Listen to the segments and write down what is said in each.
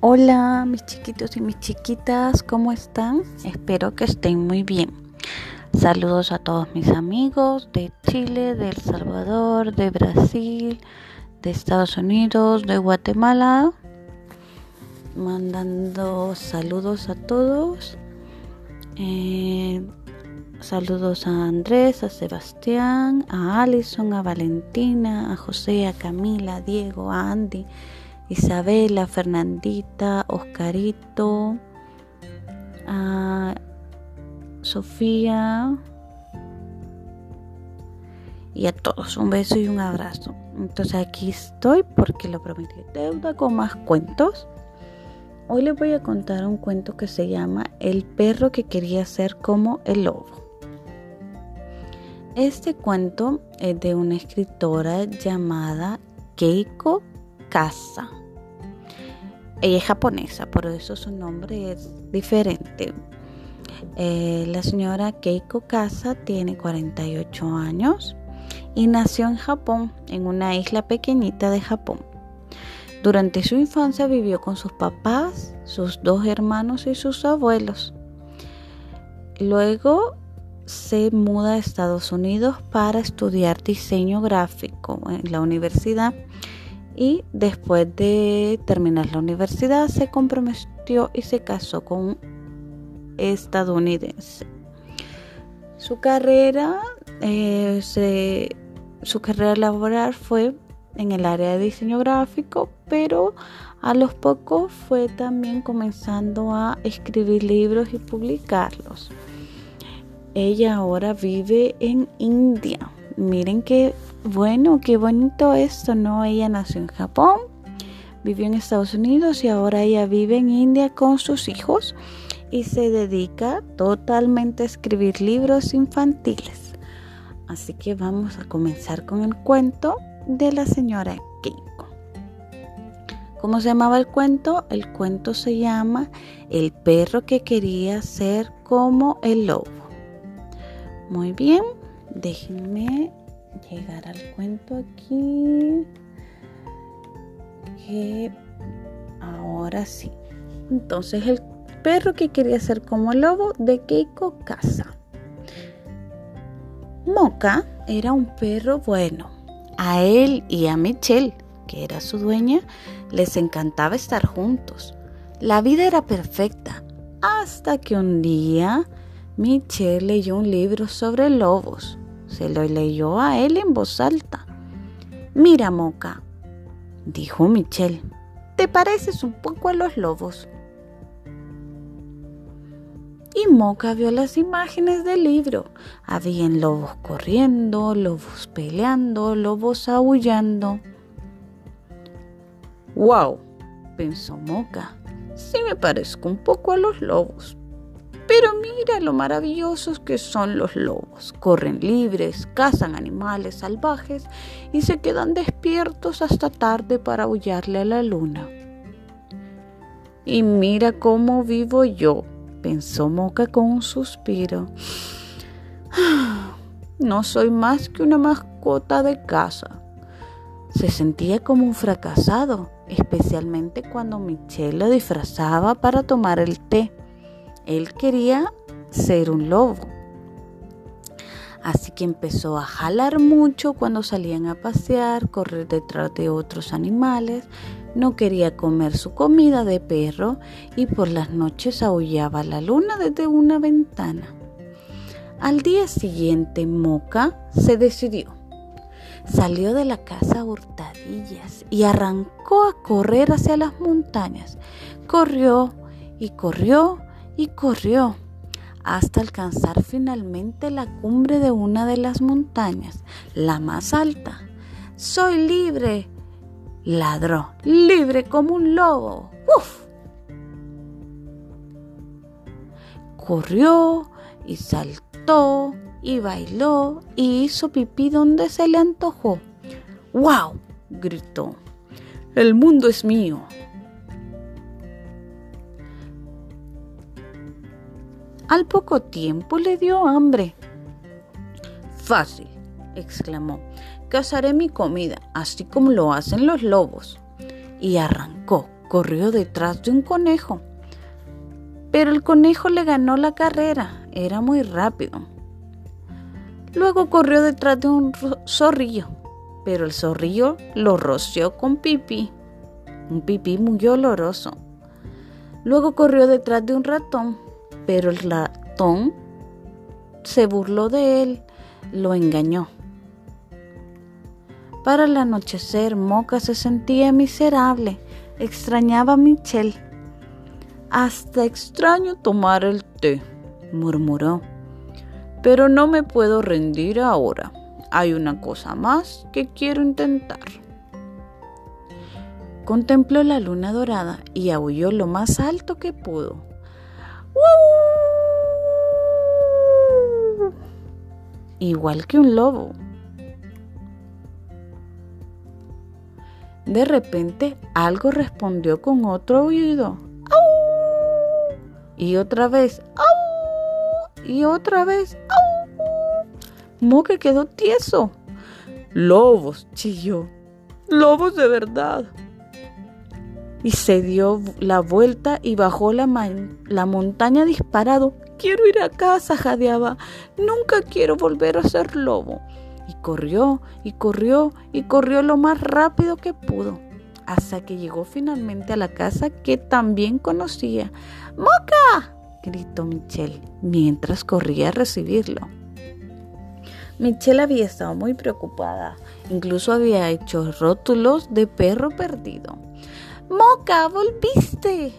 Hola mis chiquitos y mis chiquitas, ¿cómo están? Espero que estén muy bien. Saludos a todos mis amigos de Chile, de El Salvador, de Brasil, de Estados Unidos, de Guatemala. Mandando saludos a todos. Eh, saludos a Andrés, a Sebastián, a Alison, a Valentina, a José, a Camila, a Diego, a Andy Isabela, Fernandita, Oscarito, a Sofía y a todos un beso y un abrazo. Entonces aquí estoy porque lo prometí deuda con más cuentos. Hoy les voy a contar un cuento que se llama El perro que quería ser como el lobo. Este cuento es de una escritora llamada Keiko Casa. Ella es japonesa, por eso su nombre es diferente. Eh, la señora Keiko Casa tiene 48 años y nació en Japón, en una isla pequeñita de Japón. Durante su infancia vivió con sus papás, sus dos hermanos y sus abuelos. Luego se muda a Estados Unidos para estudiar diseño gráfico en la universidad y después de terminar la universidad se comprometió y se casó con un estadounidense. Su carrera, eh, su carrera laboral fue en el área de diseño gráfico, pero a los pocos fue también comenzando a escribir libros y publicarlos. Ella ahora vive en India. Miren qué bueno, qué bonito esto, ¿no? Ella nació en Japón, vivió en Estados Unidos y ahora ella vive en India con sus hijos y se dedica totalmente a escribir libros infantiles. Así que vamos a comenzar con el cuento de la señora Keiko. ¿Cómo se llamaba el cuento? El cuento se llama El perro que quería ser como el lobo. Muy bien, déjenme llegar al cuento aquí. Ahora sí. Entonces el perro que quería ser como lobo de Keiko Casa. Moca era un perro bueno. A él y a Michelle, que era su dueña, les encantaba estar juntos. La vida era perfecta hasta que un día Michelle leyó un libro sobre lobos. Se lo leyó a él en voz alta. Mira, Moca, dijo Michelle, te pareces un poco a los lobos. Y Moca vio las imágenes del libro. Habían lobos corriendo, lobos peleando, lobos aullando. ¡Wow! pensó Moca. Sí me parezco un poco a los lobos, pero mira lo maravillosos que son los lobos. Corren libres, cazan animales salvajes y se quedan despiertos hasta tarde para aullarle a la luna. Y mira cómo vivo yo, pensó Moca con un suspiro. No soy más que una mascota de casa. Se sentía como un fracasado, especialmente cuando Michelle lo disfrazaba para tomar el té. Él quería ser un lobo. Así que empezó a jalar mucho cuando salían a pasear, correr detrás de otros animales. No quería comer su comida de perro y por las noches aullaba la luna desde una ventana. Al día siguiente, Moca se decidió. Salió de la casa a hurtadillas y arrancó a correr hacia las montañas. Corrió y corrió y corrió hasta alcanzar finalmente la cumbre de una de las montañas, la más alta. Soy libre, ladró, libre como un lobo. ¡Uf! Corrió y saltó y bailó y hizo pipí donde se le antojó. ¡Wow! gritó. El mundo es mío. Al poco tiempo le dio hambre. Fácil, exclamó. Cazaré mi comida, así como lo hacen los lobos. Y arrancó, corrió detrás de un conejo. Pero el conejo le ganó la carrera, era muy rápido. Luego corrió detrás de un zorrillo, pero el zorrillo lo roció con pipí, un pipí muy oloroso. Luego corrió detrás de un ratón, pero el ratón se burló de él, lo engañó. Para el anochecer, Moca se sentía miserable, extrañaba a Michelle. Hasta extraño tomar el té, murmuró. Pero no me puedo rendir ahora. Hay una cosa más que quiero intentar. Contempló la luna dorada y aulló lo más alto que pudo. Igual que un lobo. De repente algo respondió con otro oído. Y otra vez. Y otra vez. Moque quedó tieso. Lobos, chilló. Lobos de verdad. Y se dio la vuelta y bajó la, la montaña disparado. Quiero ir a casa, jadeaba. Nunca quiero volver a ser lobo. Y corrió y corrió y corrió lo más rápido que pudo, hasta que llegó finalmente a la casa que también conocía. ¡Moca! gritó Michelle mientras corría a recibirlo. Michelle había estado muy preocupada, incluso había hecho rótulos de perro perdido. ¡Moca, volviste!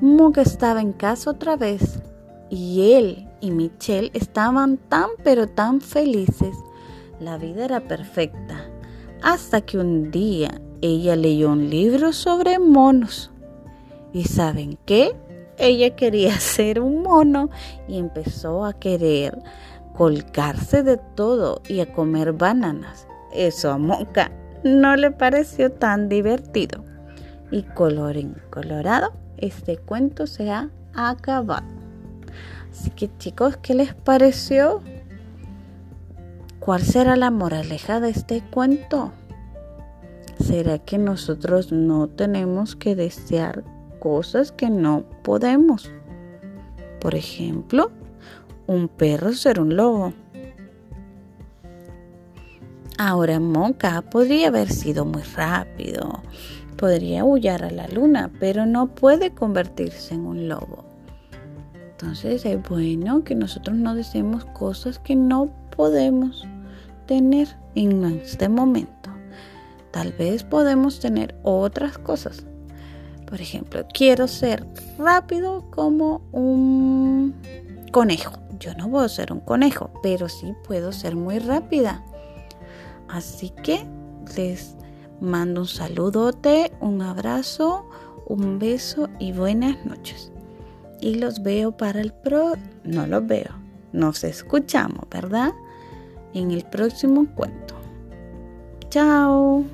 Moca estaba en casa otra vez y él y Michelle estaban tan pero tan felices. La vida era perfecta. Hasta que un día ella leyó un libro sobre monos. ¿Y saben qué? Ella quería ser un mono y empezó a querer colgarse de todo y a comer bananas. Eso a Moca no le pareció tan divertido. Y colorín colorado, este cuento se ha acabado. Así que chicos, ¿qué les pareció? ¿Cuál será la moraleja de este cuento? ¿Será que nosotros no tenemos que desear cosas que no podemos? Por ejemplo, un perro ser un lobo. Ahora Monca podría haber sido muy rápido, podría huyar a la luna, pero no puede convertirse en un lobo. Entonces es bueno que nosotros no deseemos cosas que no podemos tener en este momento. Tal vez podemos tener otras cosas. Por ejemplo, quiero ser rápido como un conejo. Yo no puedo ser un conejo, pero sí puedo ser muy rápida. Así que les mando un saludote, un abrazo, un beso y buenas noches y los veo para el pro, no los veo, nos escuchamos, ¿verdad? En el próximo cuento. Chao.